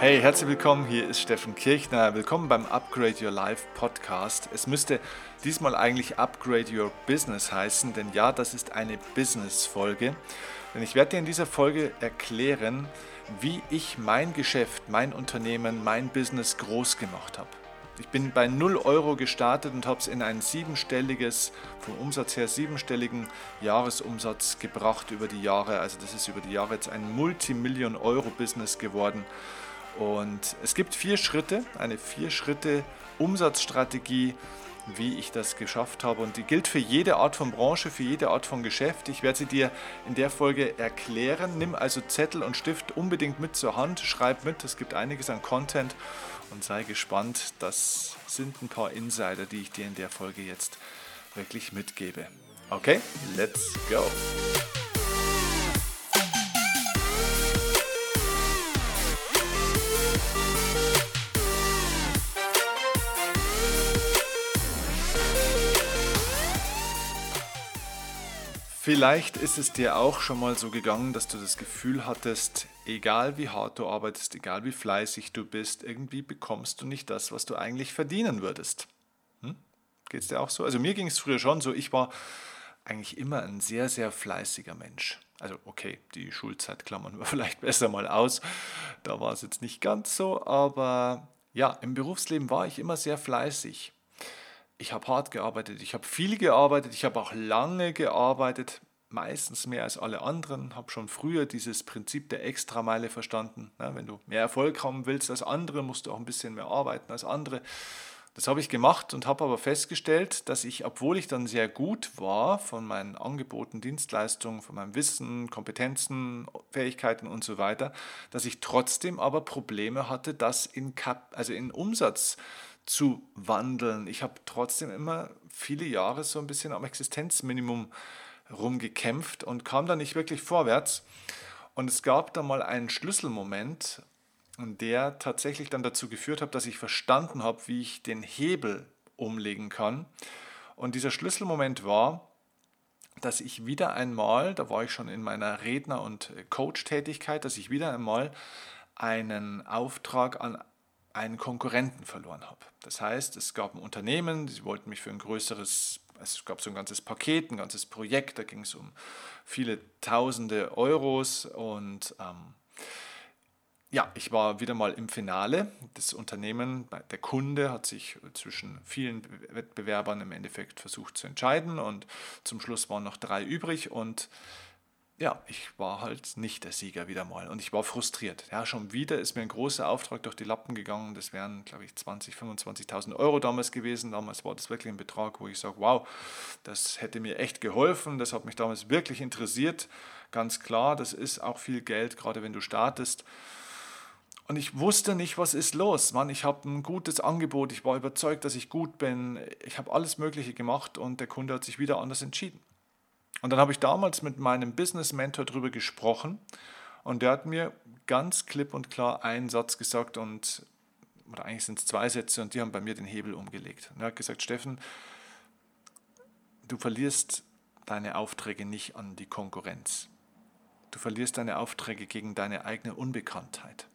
Hey, herzlich willkommen. Hier ist Steffen Kirchner. Willkommen beim Upgrade Your Life Podcast. Es müsste diesmal eigentlich Upgrade Your Business heißen, denn ja, das ist eine Business-Folge. Denn ich werde dir in dieser Folge erklären, wie ich mein Geschäft, mein Unternehmen, mein Business groß gemacht habe. Ich bin bei 0 Euro gestartet und habe es in ein siebenstelliges, vom Umsatz her siebenstelligen Jahresumsatz gebracht über die Jahre. Also das ist über die Jahre jetzt ein Multimillion-Euro-Business geworden. Und es gibt vier Schritte, eine vier Schritte Umsatzstrategie, wie ich das geschafft habe. Und die gilt für jede Art von Branche, für jede Art von Geschäft. Ich werde sie dir in der Folge erklären. Nimm also Zettel und Stift unbedingt mit zur Hand, schreib mit, es gibt einiges an Content und sei gespannt. Das sind ein paar Insider, die ich dir in der Folge jetzt wirklich mitgebe. Okay, let's go. Vielleicht ist es dir auch schon mal so gegangen, dass du das Gefühl hattest, egal wie hart du arbeitest, egal wie fleißig du bist, irgendwie bekommst du nicht das, was du eigentlich verdienen würdest. Hm? Geht es dir auch so? Also mir ging es früher schon so, ich war eigentlich immer ein sehr, sehr fleißiger Mensch. Also okay, die Schulzeit klammern wir vielleicht besser mal aus. Da war es jetzt nicht ganz so, aber ja, im Berufsleben war ich immer sehr fleißig ich habe hart gearbeitet, ich habe viel gearbeitet, ich habe auch lange gearbeitet, meistens mehr als alle anderen, habe schon früher dieses Prinzip der Extrameile verstanden. Ja, wenn du mehr Erfolg haben willst als andere, musst du auch ein bisschen mehr arbeiten als andere. Das habe ich gemacht und habe aber festgestellt, dass ich, obwohl ich dann sehr gut war von meinen Angeboten, Dienstleistungen, von meinem Wissen, Kompetenzen, Fähigkeiten und so weiter, dass ich trotzdem aber Probleme hatte, das in, Kap also in Umsatz zu zu wandeln. Ich habe trotzdem immer viele Jahre so ein bisschen am Existenzminimum rumgekämpft und kam da nicht wirklich vorwärts. Und es gab da mal einen Schlüsselmoment, der tatsächlich dann dazu geführt hat, dass ich verstanden habe, wie ich den Hebel umlegen kann. Und dieser Schlüsselmoment war, dass ich wieder einmal, da war ich schon in meiner Redner- und Coach-Tätigkeit, dass ich wieder einmal einen Auftrag an einen Konkurrenten verloren habe. Das heißt, es gab ein Unternehmen, sie wollten mich für ein größeres, es gab so ein ganzes Paket, ein ganzes Projekt, da ging es um viele tausende Euros und ähm, ja, ich war wieder mal im Finale. Das Unternehmen, der Kunde hat sich zwischen vielen Wettbewerbern im Endeffekt versucht zu entscheiden und zum Schluss waren noch drei übrig und ja, ich war halt nicht der Sieger wieder mal und ich war frustriert. Ja, schon wieder ist mir ein großer Auftrag durch die Lappen gegangen. Das wären, glaube ich, 20.000, 25.000 Euro damals gewesen. Damals war das wirklich ein Betrag, wo ich sage, wow, das hätte mir echt geholfen. Das hat mich damals wirklich interessiert. Ganz klar, das ist auch viel Geld, gerade wenn du startest. Und ich wusste nicht, was ist los. Mann, ich habe ein gutes Angebot. Ich war überzeugt, dass ich gut bin. Ich habe alles Mögliche gemacht und der Kunde hat sich wieder anders entschieden. Und dann habe ich damals mit meinem Business Mentor darüber gesprochen und der hat mir ganz klipp und klar einen Satz gesagt und oder eigentlich sind es zwei Sätze und die haben bei mir den Hebel umgelegt. Und er hat gesagt, Steffen, du verlierst deine Aufträge nicht an die Konkurrenz. Du verlierst deine Aufträge gegen deine eigene Unbekanntheit.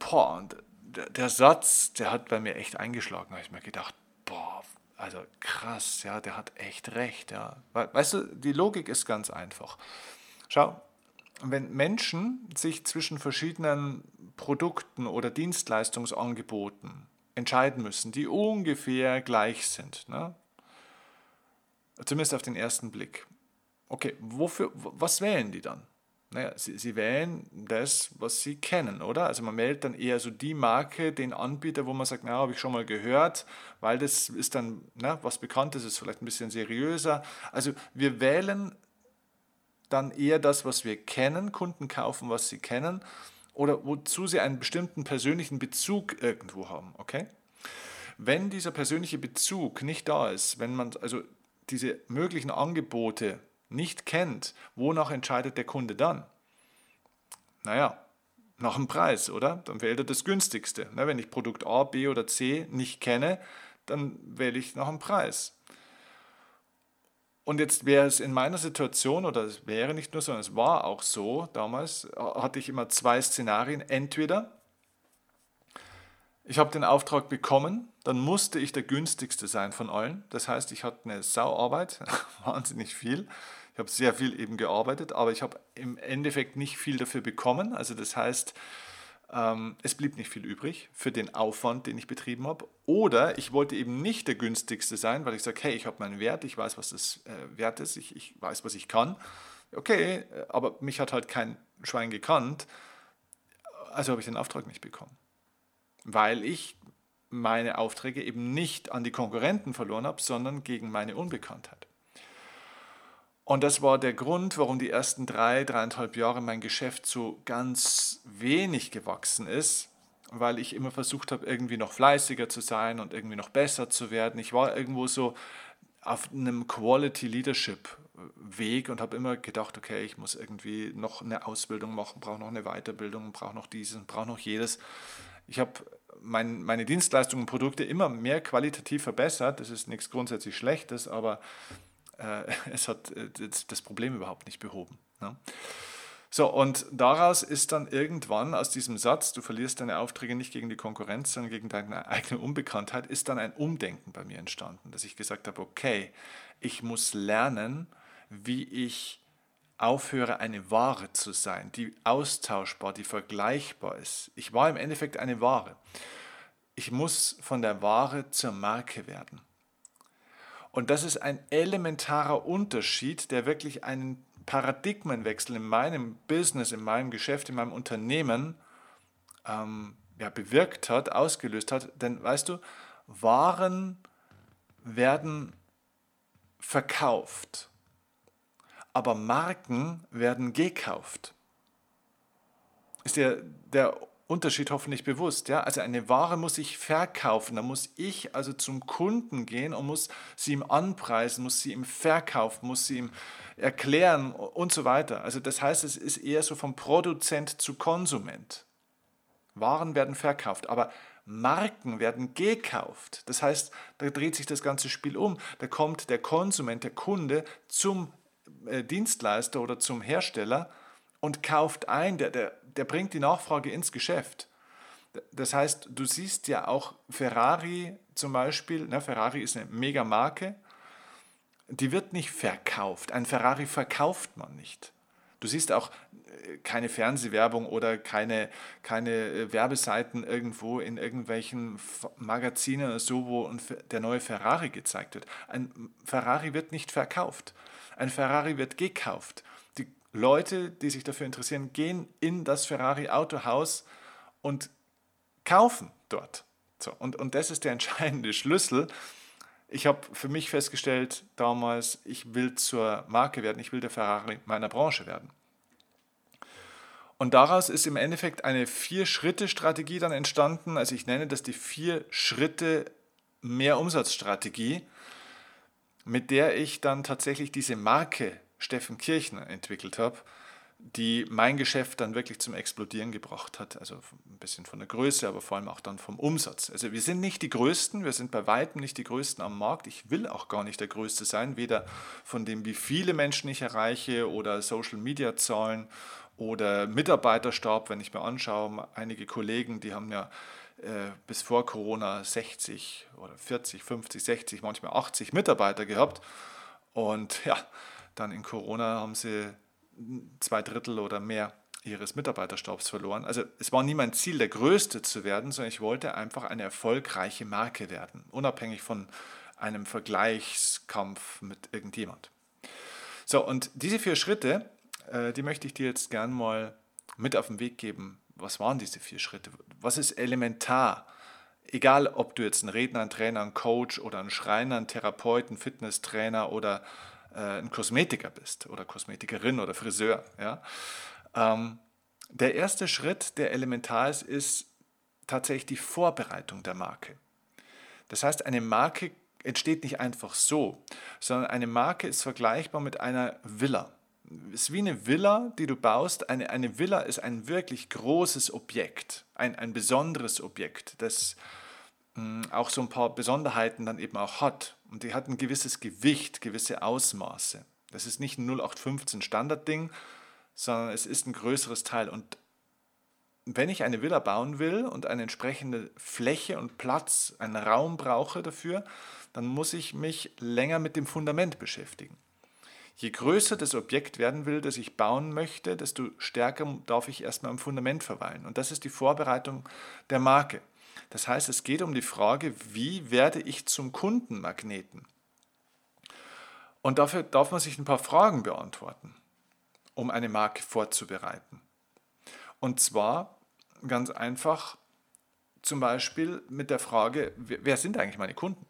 Boah, und der, der Satz, der hat bei mir echt eingeschlagen. Da habe ich mir gedacht, boah, also krass, ja, der hat echt recht, ja. Weißt du, die Logik ist ganz einfach. Schau, wenn Menschen sich zwischen verschiedenen Produkten oder Dienstleistungsangeboten entscheiden müssen, die ungefähr gleich sind, ne? zumindest auf den ersten Blick. Okay, wofür, was wählen die dann? Naja, sie, sie wählen das, was sie kennen, oder? Also man wählt dann eher so die Marke, den Anbieter, wo man sagt, na, habe ich schon mal gehört, weil das ist dann na, was Bekanntes, ist vielleicht ein bisschen seriöser. Also wir wählen dann eher das, was wir kennen, Kunden kaufen, was sie kennen oder wozu sie einen bestimmten persönlichen Bezug irgendwo haben, okay? Wenn dieser persönliche Bezug nicht da ist, wenn man also diese möglichen Angebote nicht kennt, wonach entscheidet der Kunde dann? Naja, nach dem Preis, oder? Dann wählt er das günstigste. Wenn ich Produkt A, B oder C nicht kenne, dann wähle ich nach dem Preis. Und jetzt wäre es in meiner Situation, oder es wäre nicht nur so, es war auch so damals, hatte ich immer zwei Szenarien. Entweder ich habe den Auftrag bekommen, dann musste ich der günstigste sein von allen. Das heißt, ich hatte eine Sauarbeit, wahnsinnig viel. Ich habe sehr viel eben gearbeitet, aber ich habe im Endeffekt nicht viel dafür bekommen. Also das heißt, ähm, es blieb nicht viel übrig für den Aufwand, den ich betrieben habe. Oder ich wollte eben nicht der günstigste sein, weil ich sage, hey, ich habe meinen Wert, ich weiß, was das äh, wert ist, ich, ich weiß, was ich kann. Okay, äh, aber mich hat halt kein Schwein gekannt, also habe ich den Auftrag nicht bekommen. Weil ich meine Aufträge eben nicht an die Konkurrenten verloren habe, sondern gegen meine Unbekanntheit. Und das war der Grund, warum die ersten drei, dreieinhalb Jahre mein Geschäft so ganz wenig gewachsen ist, weil ich immer versucht habe, irgendwie noch fleißiger zu sein und irgendwie noch besser zu werden. Ich war irgendwo so auf einem Quality Leadership Weg und habe immer gedacht, okay, ich muss irgendwie noch eine Ausbildung machen, brauche noch eine Weiterbildung, brauche noch dieses, brauche noch jedes. Ich habe mein, meine Dienstleistungen und Produkte immer mehr qualitativ verbessert. Das ist nichts grundsätzlich Schlechtes, aber es hat äh, das Problem überhaupt nicht behoben. Ne? So, und daraus ist dann irgendwann aus diesem Satz, du verlierst deine Aufträge nicht gegen die Konkurrenz, sondern gegen deine eigene Unbekanntheit, ist dann ein Umdenken bei mir entstanden, dass ich gesagt habe, okay, ich muss lernen, wie ich aufhöre, eine Ware zu sein, die austauschbar, die vergleichbar ist. Ich war im Endeffekt eine Ware. Ich muss von der Ware zur Marke werden. Und das ist ein elementarer Unterschied, der wirklich einen Paradigmenwechsel in meinem Business, in meinem Geschäft, in meinem Unternehmen ähm, ja, bewirkt hat, ausgelöst hat. Denn weißt du, Waren werden verkauft, aber Marken werden gekauft. Ist dir der Unterschied hoffentlich bewusst. Ja? Also eine Ware muss ich verkaufen, da muss ich also zum Kunden gehen und muss sie ihm anpreisen, muss sie ihm verkaufen, muss sie ihm erklären und so weiter. Also das heißt, es ist eher so vom Produzent zu Konsument. Waren werden verkauft, aber Marken werden gekauft. Das heißt, da dreht sich das ganze Spiel um. Da kommt der Konsument, der Kunde zum äh, Dienstleister oder zum Hersteller und kauft ein, der, der, der bringt die Nachfrage ins Geschäft. Das heißt, du siehst ja auch Ferrari zum Beispiel, ne, Ferrari ist eine Mega-Marke, die wird nicht verkauft. Ein Ferrari verkauft man nicht. Du siehst auch äh, keine Fernsehwerbung oder keine, keine äh, Werbeseiten irgendwo in irgendwelchen Magazinen oder so, wo der neue Ferrari gezeigt wird. Ein Ferrari wird nicht verkauft. Ein Ferrari wird gekauft. Leute, die sich dafür interessieren, gehen in das Ferrari Autohaus und kaufen dort. So, und, und das ist der entscheidende Schlüssel. Ich habe für mich festgestellt damals, ich will zur Marke werden, ich will der Ferrari meiner Branche werden. Und daraus ist im Endeffekt eine Vier-Schritte-Strategie dann entstanden. Also ich nenne das die Vier-Schritte mehr Umsatzstrategie, mit der ich dann tatsächlich diese Marke Steffen Kirchner entwickelt habe, die mein Geschäft dann wirklich zum Explodieren gebracht hat. Also ein bisschen von der Größe, aber vor allem auch dann vom Umsatz. Also wir sind nicht die Größten, wir sind bei weitem nicht die Größten am Markt. Ich will auch gar nicht der Größte sein, weder von dem, wie viele Menschen ich erreiche oder Social-Media-Zahlen oder Mitarbeiterstab, wenn ich mir anschaue. Einige Kollegen, die haben ja äh, bis vor Corona 60 oder 40, 50, 60, manchmal 80 Mitarbeiter gehabt. Und ja, dann in Corona haben sie zwei Drittel oder mehr ihres Mitarbeiterstabs verloren. Also es war nie mein Ziel, der Größte zu werden, sondern ich wollte einfach eine erfolgreiche Marke werden, unabhängig von einem Vergleichskampf mit irgendjemand. So, und diese vier Schritte, äh, die möchte ich dir jetzt gern mal mit auf den Weg geben. Was waren diese vier Schritte? Was ist elementar? Egal, ob du jetzt ein Redner, ein Trainer, ein Coach oder ein Schreiner, ein Therapeut, ein Fitnesstrainer oder ein Kosmetiker bist oder Kosmetikerin oder Friseur. Ja? Ähm, der erste Schritt, der elementar ist, ist tatsächlich die Vorbereitung der Marke. Das heißt, eine Marke entsteht nicht einfach so, sondern eine Marke ist vergleichbar mit einer Villa. Es ist wie eine Villa, die du baust. Eine, eine Villa ist ein wirklich großes Objekt, ein, ein besonderes Objekt, das auch so ein paar Besonderheiten dann eben auch hat. Und die hat ein gewisses Gewicht, gewisse Ausmaße. Das ist nicht ein 0815 Standardding, sondern es ist ein größeres Teil. Und wenn ich eine Villa bauen will und eine entsprechende Fläche und Platz, einen Raum brauche dafür, dann muss ich mich länger mit dem Fundament beschäftigen. Je größer das Objekt werden will, das ich bauen möchte, desto stärker darf ich erstmal am Fundament verweilen. Und das ist die Vorbereitung der Marke. Das heißt, es geht um die Frage, wie werde ich zum Kundenmagneten? Und dafür darf man sich ein paar Fragen beantworten, um eine Marke vorzubereiten. Und zwar ganz einfach zum Beispiel mit der Frage, wer sind eigentlich meine Kunden?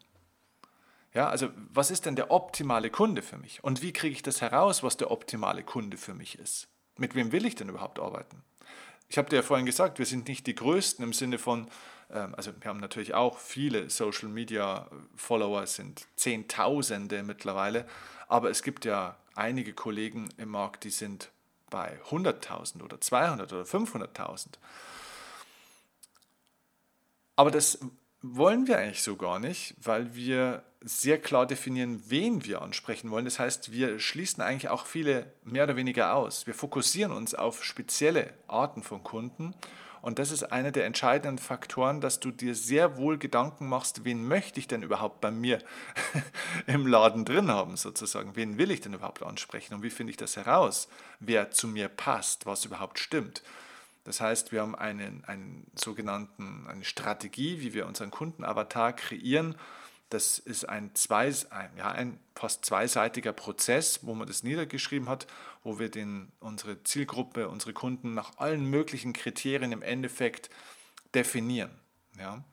Ja, also was ist denn der optimale Kunde für mich? Und wie kriege ich das heraus, was der optimale Kunde für mich ist? Mit wem will ich denn überhaupt arbeiten? Ich habe dir ja vorhin gesagt, wir sind nicht die Größten im Sinne von, also wir haben natürlich auch viele Social Media Follower, sind Zehntausende mittlerweile, aber es gibt ja einige Kollegen im Markt, die sind bei 100.000 oder 200 oder 500.000. Aber das wollen wir eigentlich so gar nicht, weil wir sehr klar definieren, wen wir ansprechen wollen. Das heißt, wir schließen eigentlich auch viele mehr oder weniger aus. Wir fokussieren uns auf spezielle Arten von Kunden und das ist einer der entscheidenden Faktoren, dass du dir sehr wohl Gedanken machst, wen möchte ich denn überhaupt bei mir im Laden drin haben, sozusagen. Wen will ich denn überhaupt ansprechen und wie finde ich das heraus, wer zu mir passt, was überhaupt stimmt. Das heißt, wir haben einen, einen sogenannten, eine Strategie, wie wir unseren Kundenavatar kreieren. Das ist ein, zwei, ein, ja, ein fast zweiseitiger Prozess, wo man das niedergeschrieben hat, wo wir den, unsere Zielgruppe, unsere Kunden nach allen möglichen Kriterien im Endeffekt definieren. Ja.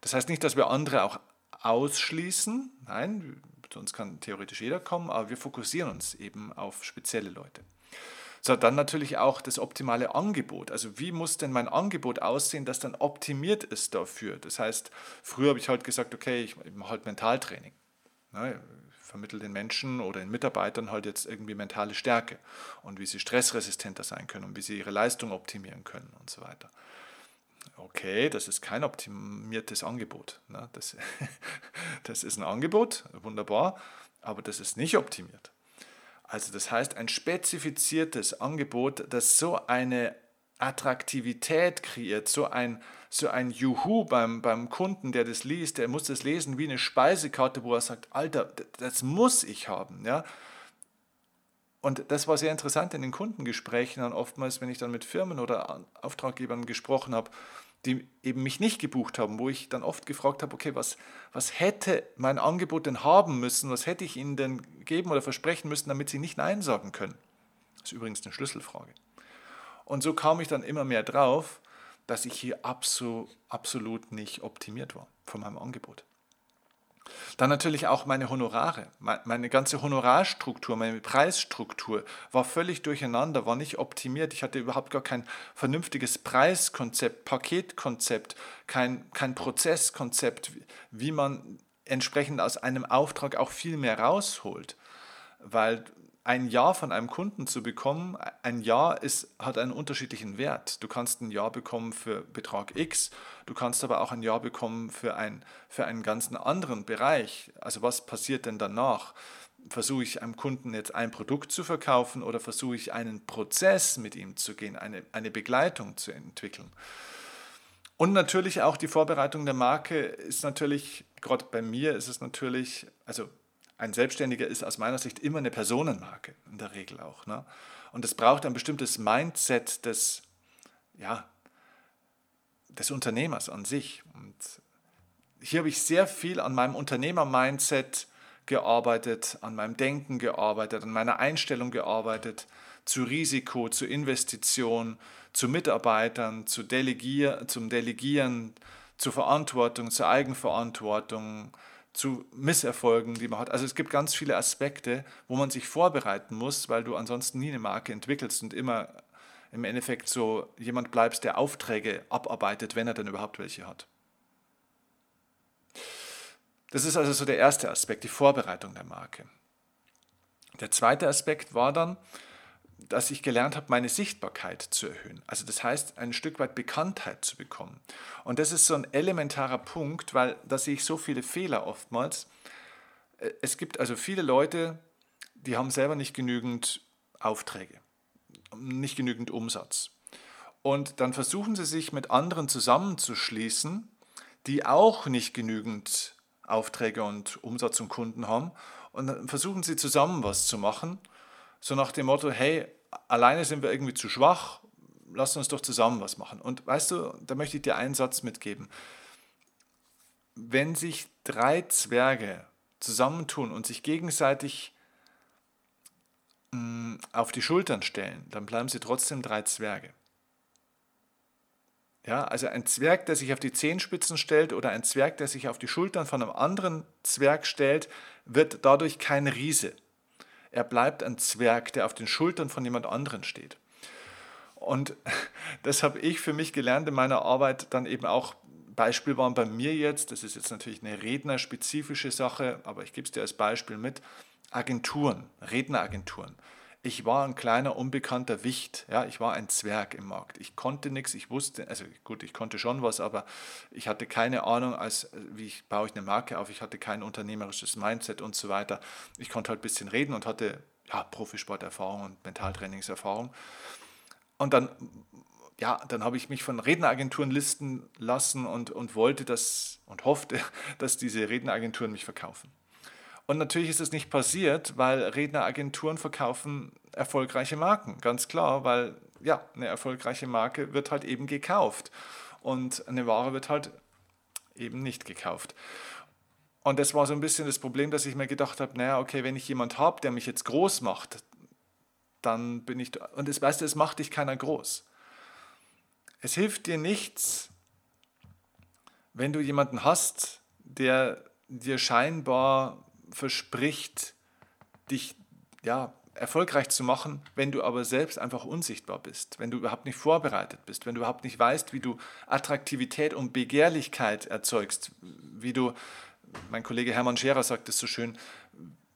Das heißt nicht, dass wir andere auch ausschließen, nein, zu uns kann theoretisch jeder kommen, aber wir fokussieren uns eben auf spezielle Leute. So, dann natürlich auch das optimale Angebot. Also wie muss denn mein Angebot aussehen, das dann optimiert ist dafür? Das heißt, früher habe ich halt gesagt, okay, ich mache halt Mentaltraining. Ne, vermittle den Menschen oder den Mitarbeitern halt jetzt irgendwie mentale Stärke und wie sie stressresistenter sein können und wie sie ihre Leistung optimieren können und so weiter. Okay, das ist kein optimiertes Angebot. Ne? Das, das ist ein Angebot, wunderbar, aber das ist nicht optimiert. Also das heißt ein spezifiziertes Angebot, das so eine Attraktivität kreiert, so ein, so ein Juhu beim, beim Kunden, der das liest, der muss das lesen wie eine Speisekarte, wo er sagt, Alter, das muss ich haben. Ja? Und das war sehr interessant in den Kundengesprächen, dann oftmals, wenn ich dann mit Firmen oder Auftraggebern gesprochen habe, die eben mich nicht gebucht haben, wo ich dann oft gefragt habe, okay, was, was hätte mein Angebot denn haben müssen, was hätte ich ihnen denn geben oder versprechen müssen, damit sie nicht Nein sagen können? Das ist übrigens eine Schlüsselfrage. Und so kam ich dann immer mehr drauf, dass ich hier absolut, absolut nicht optimiert war von meinem Angebot. Dann natürlich auch meine Honorare. Meine ganze Honorarstruktur, meine Preisstruktur war völlig durcheinander, war nicht optimiert. Ich hatte überhaupt gar kein vernünftiges Preiskonzept, Paketkonzept, kein, kein Prozesskonzept, wie man entsprechend aus einem Auftrag auch viel mehr rausholt. Weil ein Jahr von einem Kunden zu bekommen, ein Jahr ist, hat einen unterschiedlichen Wert. Du kannst ein Jahr bekommen für Betrag X, du kannst aber auch ein Jahr bekommen für, ein, für einen ganz anderen Bereich. Also was passiert denn danach? Versuche ich einem Kunden jetzt ein Produkt zu verkaufen oder versuche ich einen Prozess mit ihm zu gehen, eine, eine Begleitung zu entwickeln? Und natürlich auch die Vorbereitung der Marke ist natürlich, gerade bei mir ist es natürlich, also ein Selbstständiger ist aus meiner Sicht immer eine Personenmarke, in der Regel auch. Ne? Und es braucht ein bestimmtes Mindset des, ja, des Unternehmers an sich. Und hier habe ich sehr viel an meinem Unternehmer-Mindset gearbeitet, an meinem Denken gearbeitet, an meiner Einstellung gearbeitet, zu Risiko, zu Investition, zu Mitarbeitern, zu Delegier, zum Delegieren, zur Verantwortung, zur Eigenverantwortung, zu Misserfolgen, die man hat. Also es gibt ganz viele Aspekte, wo man sich vorbereiten muss, weil du ansonsten nie eine Marke entwickelst und immer im Endeffekt so jemand bleibst, der Aufträge abarbeitet, wenn er denn überhaupt welche hat. Das ist also so der erste Aspekt, die Vorbereitung der Marke. Der zweite Aspekt war dann, dass ich gelernt habe, meine Sichtbarkeit zu erhöhen. Also das heißt, ein Stück weit Bekanntheit zu bekommen. Und das ist so ein elementarer Punkt, weil da sehe ich so viele Fehler oftmals. Äh, es gibt also viele Leute, die haben selber nicht genügend Aufträge, nicht genügend Umsatz. Und dann versuchen sie sich mit anderen zusammenzuschließen, die auch nicht genügend Aufträge und Umsatz und Kunden haben. Und dann versuchen sie zusammen was zu machen so nach dem Motto, hey, alleine sind wir irgendwie zu schwach, lass uns doch zusammen was machen. Und weißt du, da möchte ich dir einen Satz mitgeben. Wenn sich drei Zwerge zusammentun und sich gegenseitig mm, auf die Schultern stellen, dann bleiben sie trotzdem drei Zwerge. Ja, also ein Zwerg, der sich auf die Zehenspitzen stellt oder ein Zwerg, der sich auf die Schultern von einem anderen Zwerg stellt, wird dadurch kein Riese. Er bleibt ein Zwerg, der auf den Schultern von jemand anderen steht. Und das habe ich für mich gelernt in meiner Arbeit dann eben auch. Beispiel waren bei mir jetzt, das ist jetzt natürlich eine rednerspezifische Sache, aber ich gebe es dir als Beispiel mit, Agenturen, Redneragenturen. Ich war ein kleiner, unbekannter Wicht. Ja, ich war ein Zwerg im Markt. Ich konnte nichts, ich wusste, also gut, ich konnte schon was, aber ich hatte keine Ahnung, als wie ich, baue ich eine Marke auf, ich hatte kein unternehmerisches Mindset und so weiter. Ich konnte halt ein bisschen reden und hatte ja, Profisporterfahrung und Mentaltrainingserfahrung. Und dann, ja, dann habe ich mich von Redneragenturen listen lassen und, und wollte das und hoffte, dass diese Redneragenturen mich verkaufen. Und natürlich ist es nicht passiert, weil Redneragenturen verkaufen erfolgreiche Marken, ganz klar, weil ja, eine erfolgreiche Marke wird halt eben gekauft und eine Ware wird halt eben nicht gekauft. Und das war so ein bisschen das Problem, dass ich mir gedacht habe, naja, okay, wenn ich jemand habe, der mich jetzt groß macht, dann bin ich, und das weißt du, es macht dich keiner groß. Es hilft dir nichts, wenn du jemanden hast, der dir scheinbar verspricht, dich ja, erfolgreich zu machen, wenn du aber selbst einfach unsichtbar bist, wenn du überhaupt nicht vorbereitet bist, wenn du überhaupt nicht weißt, wie du Attraktivität und Begehrlichkeit erzeugst, wie du, mein Kollege Hermann Scherer sagt es so schön,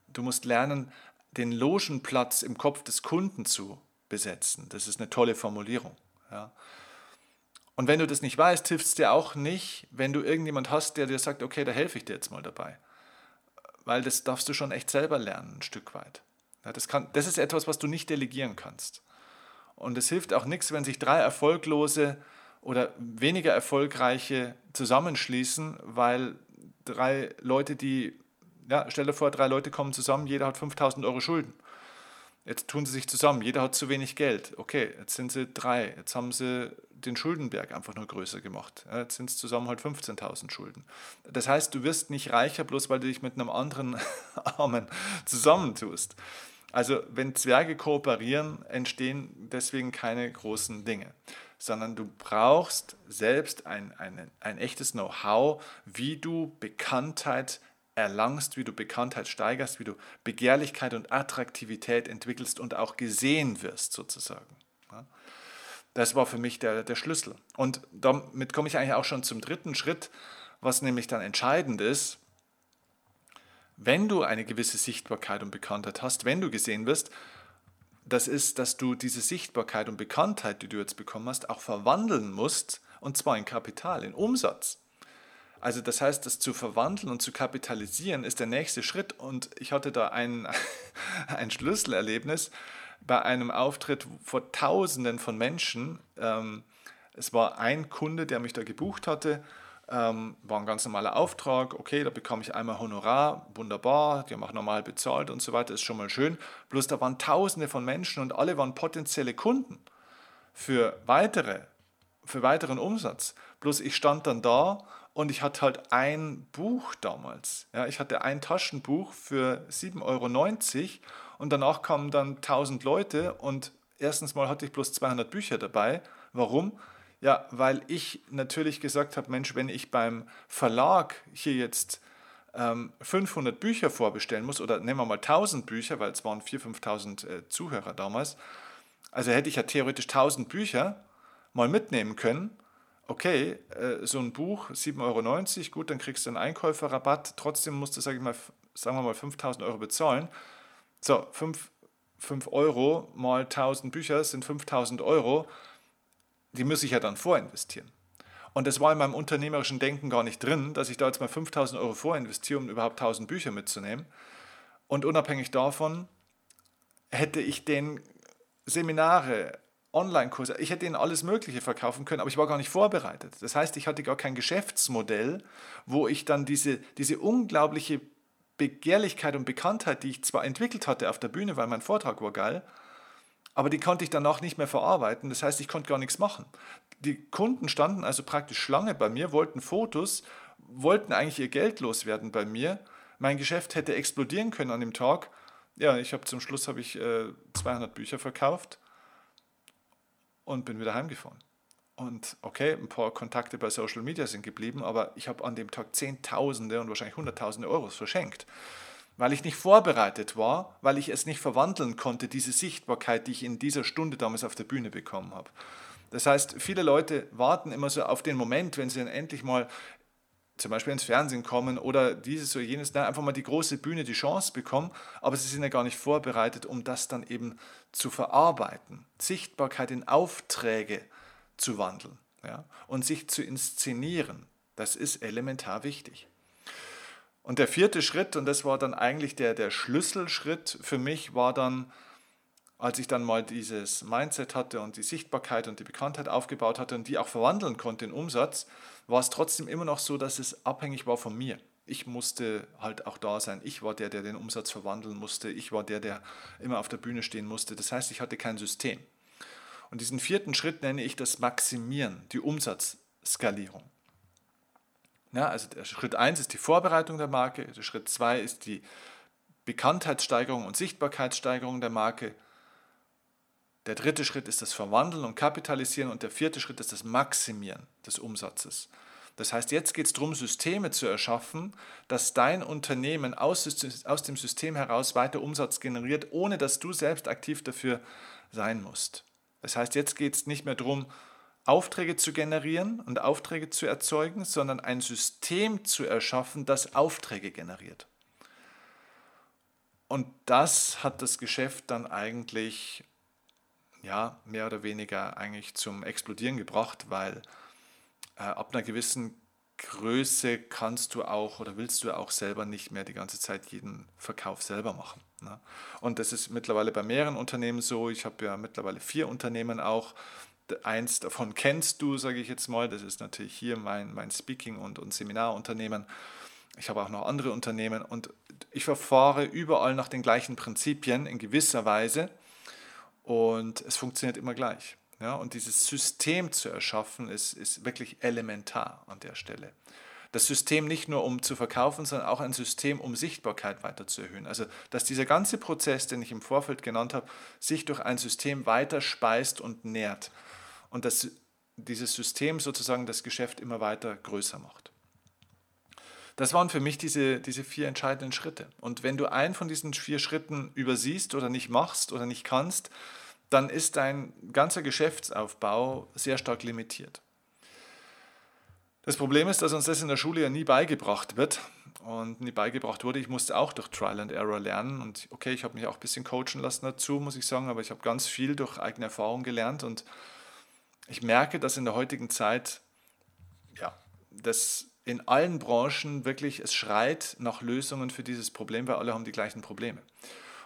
du musst lernen, den Logenplatz im Kopf des Kunden zu besetzen. Das ist eine tolle Formulierung. Ja. Und wenn du das nicht weißt, hilft es dir auch nicht, wenn du irgendjemand hast, der dir sagt, okay, da helfe ich dir jetzt mal dabei weil das darfst du schon echt selber lernen, ein Stück weit. Ja, das, kann, das ist etwas, was du nicht delegieren kannst. Und es hilft auch nichts, wenn sich drei erfolglose oder weniger erfolgreiche zusammenschließen, weil drei Leute, die, ja, stell dir vor, drei Leute kommen zusammen, jeder hat 5000 Euro Schulden. Jetzt tun sie sich zusammen, jeder hat zu wenig Geld. Okay, jetzt sind sie drei, jetzt haben sie den Schuldenberg einfach nur größer gemacht. Jetzt sind es zusammen halt 15.000 Schulden. Das heißt, du wirst nicht reicher, bloß weil du dich mit einem anderen Armen zusammentust. Also wenn Zwerge kooperieren, entstehen deswegen keine großen Dinge, sondern du brauchst selbst ein, ein, ein echtes Know-how, wie du Bekanntheit erlangst, wie du Bekanntheit steigerst, wie du Begehrlichkeit und Attraktivität entwickelst und auch gesehen wirst sozusagen. Das war für mich der, der Schlüssel. Und damit komme ich eigentlich auch schon zum dritten Schritt, was nämlich dann entscheidend ist. Wenn du eine gewisse Sichtbarkeit und Bekanntheit hast, wenn du gesehen wirst, das ist, dass du diese Sichtbarkeit und Bekanntheit, die du jetzt bekommen hast, auch verwandeln musst, und zwar in Kapital, in Umsatz. Also das heißt, das zu verwandeln und zu kapitalisieren ist der nächste Schritt. Und ich hatte da ein, ein Schlüsselerlebnis bei einem Auftritt vor Tausenden von Menschen. Ähm, es war ein Kunde, der mich da gebucht hatte. Ähm, war ein ganz normaler Auftrag. Okay, da bekam ich einmal Honorar, wunderbar, die haben auch normal bezahlt und so weiter, ist schon mal schön. Bloß da waren Tausende von Menschen und alle waren potenzielle Kunden für weitere, für weiteren Umsatz. Bloß ich stand dann da und ich hatte halt ein Buch damals. Ja, ich hatte ein Taschenbuch für 7,90 Euro und danach kamen dann 1000 Leute und erstens mal hatte ich bloß 200 Bücher dabei. Warum? Ja, weil ich natürlich gesagt habe, Mensch, wenn ich beim Verlag hier jetzt ähm, 500 Bücher vorbestellen muss, oder nehmen wir mal 1000 Bücher, weil es waren 4.000, 5.000 äh, Zuhörer damals, also hätte ich ja theoretisch 1000 Bücher mal mitnehmen können. Okay, äh, so ein Buch, 7,90 Euro, gut, dann kriegst du einen Einkäuferrabatt, trotzdem musst du, sag ich mal, sagen wir mal, 5000 Euro bezahlen. So, 5, 5 Euro mal 1000 Bücher sind 5000 Euro, die muss ich ja dann vorinvestieren. Und das war in meinem unternehmerischen Denken gar nicht drin, dass ich da jetzt mal 5000 Euro vorinvestiere, um überhaupt 1000 Bücher mitzunehmen. Und unabhängig davon hätte ich den Seminare, Online-Kurse, ich hätte ihnen alles Mögliche verkaufen können, aber ich war gar nicht vorbereitet. Das heißt, ich hatte gar kein Geschäftsmodell, wo ich dann diese, diese unglaubliche Begehrlichkeit und Bekanntheit, die ich zwar entwickelt hatte auf der Bühne, weil mein Vortrag war geil, aber die konnte ich danach nicht mehr verarbeiten. Das heißt, ich konnte gar nichts machen. Die Kunden standen also praktisch Schlange bei mir, wollten Fotos, wollten eigentlich ihr Geld loswerden bei mir. Mein Geschäft hätte explodieren können an dem Tag. Ja, ich habe zum Schluss habe ich äh, 200 Bücher verkauft und bin wieder heimgefahren. Und okay, ein paar Kontakte bei Social Media sind geblieben, aber ich habe an dem Tag Zehntausende und wahrscheinlich Hunderttausende Euros verschenkt weil ich nicht vorbereitet war, weil ich es nicht verwandeln konnte, diese Sichtbarkeit, die ich in dieser Stunde damals auf der Bühne bekommen habe. Das heißt, viele Leute warten immer so auf den Moment, wenn sie dann endlich mal zum Beispiel ins Fernsehen kommen oder dieses oder jenes, dann einfach mal die große Bühne, die Chance bekommen, aber sie sind ja gar nicht vorbereitet, um das dann eben zu verarbeiten, Sichtbarkeit in Aufträge zu wandeln ja, und sich zu inszenieren. Das ist elementar wichtig. Und der vierte Schritt, und das war dann eigentlich der, der Schlüsselschritt für mich, war dann, als ich dann mal dieses Mindset hatte und die Sichtbarkeit und die Bekanntheit aufgebaut hatte und die auch verwandeln konnte in Umsatz, war es trotzdem immer noch so, dass es abhängig war von mir. Ich musste halt auch da sein. Ich war der, der den Umsatz verwandeln musste. Ich war der, der immer auf der Bühne stehen musste. Das heißt, ich hatte kein System. Und diesen vierten Schritt nenne ich das Maximieren, die Umsatzskalierung. Ja, also der Schritt 1 ist die Vorbereitung der Marke, der Schritt 2 ist die Bekanntheitssteigerung und Sichtbarkeitssteigerung der Marke. Der dritte Schritt ist das Verwandeln und Kapitalisieren und der vierte Schritt ist das Maximieren des Umsatzes. Das heißt, jetzt geht es darum, Systeme zu erschaffen, dass dein Unternehmen aus, dem System heraus weiter Umsatz generiert, ohne dass du selbst aktiv dafür sein musst. Das heißt, jetzt geht es nicht mehr darum, Aufträge zu generieren und Aufträge zu erzeugen, sondern ein System zu erschaffen, das Aufträge generiert. Und das hat das Geschäft dann eigentlich ja, mehr oder weniger eigentlich zum Explodieren gebracht, weil äh, ab einer gewissen Größe kannst du auch oder willst du auch selber nicht mehr die ganze Zeit jeden Verkauf selber machen. Ne? Und das ist mittlerweile bei mehreren Unternehmen so. Ich habe ja mittlerweile vier Unternehmen auch eins davon kennst du, sage ich jetzt mal. Das ist natürlich hier mein, mein Speaking- und, und Seminarunternehmen. Ich habe auch noch andere Unternehmen und ich verfahre überall nach den gleichen Prinzipien in gewisser Weise und es funktioniert immer gleich. Ja, und dieses System zu erschaffen, ist, ist wirklich elementar an der Stelle. Das System nicht nur um zu verkaufen, sondern auch ein System, um Sichtbarkeit weiter zu erhöhen. Also, dass dieser ganze Prozess, den ich im Vorfeld genannt habe, sich durch ein System weiter speist und nährt und dass dieses System sozusagen das Geschäft immer weiter größer macht. Das waren für mich diese, diese vier entscheidenden Schritte. Und wenn du einen von diesen vier Schritten übersiehst oder nicht machst oder nicht kannst, dann ist dein ganzer Geschäftsaufbau sehr stark limitiert. Das Problem ist, dass uns das in der Schule ja nie beigebracht wird und nie beigebracht wurde. Ich musste auch durch Trial and Error lernen und okay, ich habe mich auch ein bisschen coachen lassen dazu, muss ich sagen, aber ich habe ganz viel durch eigene Erfahrung gelernt und ich merke, dass in der heutigen Zeit, ja, das in allen Branchen wirklich, es schreit nach Lösungen für dieses Problem, weil alle haben die gleichen Probleme.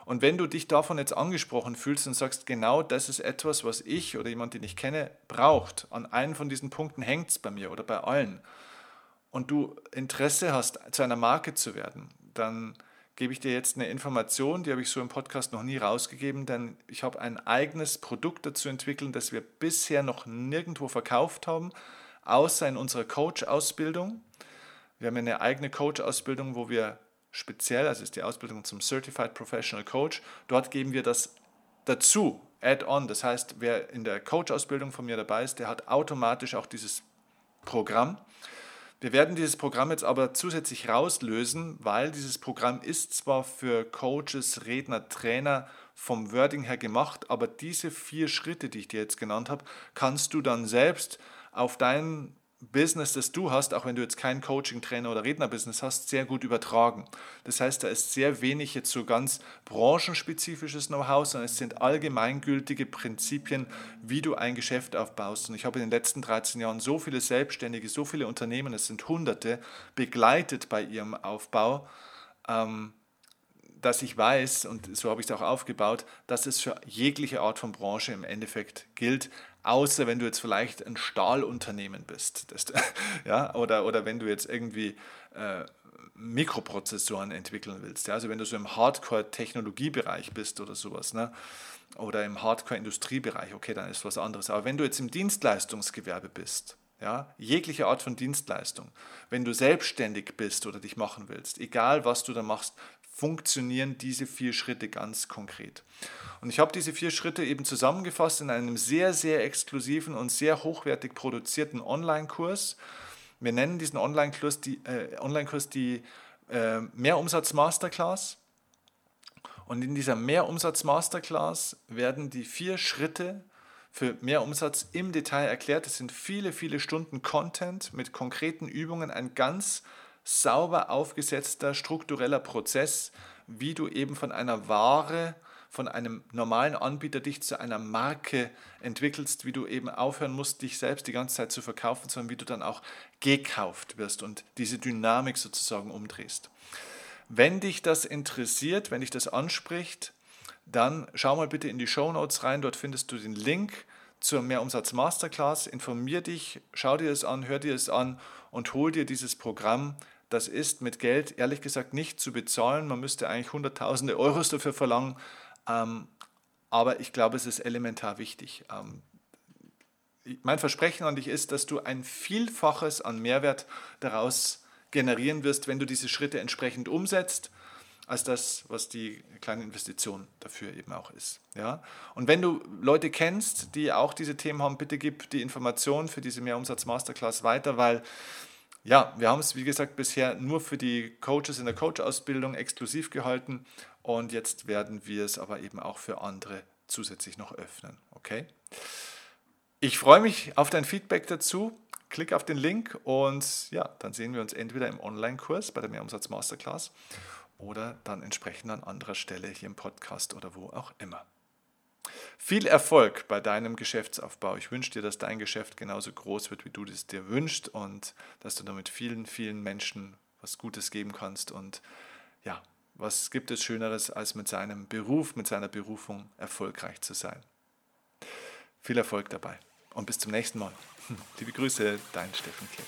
Und wenn du dich davon jetzt angesprochen fühlst und sagst, genau das ist etwas, was ich oder jemand, den ich kenne, braucht, an einem von diesen Punkten hängt es bei mir oder bei allen, und du Interesse hast, zu einer Marke zu werden, dann gebe ich dir jetzt eine Information, die habe ich so im Podcast noch nie rausgegeben, denn ich habe ein eigenes Produkt dazu entwickelt, das wir bisher noch nirgendwo verkauft haben, außer in unserer Coach-Ausbildung. Wir haben eine eigene Coach-Ausbildung, wo wir speziell, also ist die Ausbildung zum Certified Professional Coach, dort geben wir das dazu, add-on. Das heißt, wer in der Coach-Ausbildung von mir dabei ist, der hat automatisch auch dieses Programm. Wir werden dieses Programm jetzt aber zusätzlich rauslösen, weil dieses Programm ist zwar für Coaches, Redner, Trainer vom Wording her gemacht, aber diese vier Schritte, die ich dir jetzt genannt habe, kannst du dann selbst auf dein Business, das du hast, auch wenn du jetzt kein Coaching, Trainer oder Redner-Business hast, sehr gut übertragen. Das heißt, da ist sehr wenig jetzt so ganz branchenspezifisches Know-how, sondern es sind allgemeingültige Prinzipien, wie du ein Geschäft aufbaust. Und ich habe in den letzten 13 Jahren so viele Selbstständige, so viele Unternehmen, es sind Hunderte, begleitet bei ihrem Aufbau. Ähm, dass ich weiß, und so habe ich es auch aufgebaut, dass es für jegliche Art von Branche im Endeffekt gilt, außer wenn du jetzt vielleicht ein Stahlunternehmen bist das, ja, oder, oder wenn du jetzt irgendwie äh, Mikroprozessoren entwickeln willst. Ja, also wenn du so im Hardcore-Technologiebereich bist oder sowas, ne? oder im Hardcore-Industriebereich, okay, dann ist was anderes. Aber wenn du jetzt im Dienstleistungsgewerbe bist, ja, jegliche Art von Dienstleistung, wenn du selbstständig bist oder dich machen willst, egal was du da machst, funktionieren diese vier Schritte ganz konkret. Und ich habe diese vier Schritte eben zusammengefasst in einem sehr, sehr exklusiven und sehr hochwertig produzierten Online-Kurs. Wir nennen diesen Online-Kurs die, äh, Online die äh, Mehrumsatz-Masterclass. Und in dieser Mehrumsatz-Masterclass werden die vier Schritte für mehr Umsatz im Detail erklärt. Es sind viele, viele Stunden Content mit konkreten Übungen, ein ganz sauber aufgesetzter, struktureller Prozess, wie du eben von einer Ware, von einem normalen Anbieter dich zu einer Marke entwickelst, wie du eben aufhören musst, dich selbst die ganze Zeit zu verkaufen, sondern wie du dann auch gekauft wirst und diese Dynamik sozusagen umdrehst. Wenn dich das interessiert, wenn dich das anspricht, dann schau mal bitte in die Show Notes rein, dort findest du den Link zur Mehrumsatz Masterclass. Informier dich, schau dir es an, hör dir es an und hol dir dieses Programm das ist mit Geld ehrlich gesagt nicht zu bezahlen. Man müsste eigentlich Hunderttausende Euros dafür verlangen. Ähm, aber ich glaube, es ist elementar wichtig. Ähm, mein Versprechen an dich ist, dass du ein Vielfaches an Mehrwert daraus generieren wirst, wenn du diese Schritte entsprechend umsetzt, als das, was die kleine Investition dafür eben auch ist. Ja? Und wenn du Leute kennst, die auch diese Themen haben, bitte gib die Informationen für diese Mehrumsatz Masterclass weiter, weil ja, wir haben es, wie gesagt, bisher nur für die Coaches in der Coach-Ausbildung exklusiv gehalten und jetzt werden wir es aber eben auch für andere zusätzlich noch öffnen. Okay? Ich freue mich auf dein Feedback dazu. Klick auf den Link und ja, dann sehen wir uns entweder im Online-Kurs bei der Mehrumsatz Masterclass oder dann entsprechend an anderer Stelle hier im Podcast oder wo auch immer. Viel Erfolg bei deinem Geschäftsaufbau. Ich wünsche dir, dass dein Geschäft genauso groß wird, wie du es dir wünschst und dass du damit vielen, vielen Menschen was Gutes geben kannst. Und ja, was gibt es Schöneres, als mit seinem Beruf, mit seiner Berufung erfolgreich zu sein? Viel Erfolg dabei und bis zum nächsten Mal. Hm, liebe Grüße, dein Steffen Kleck.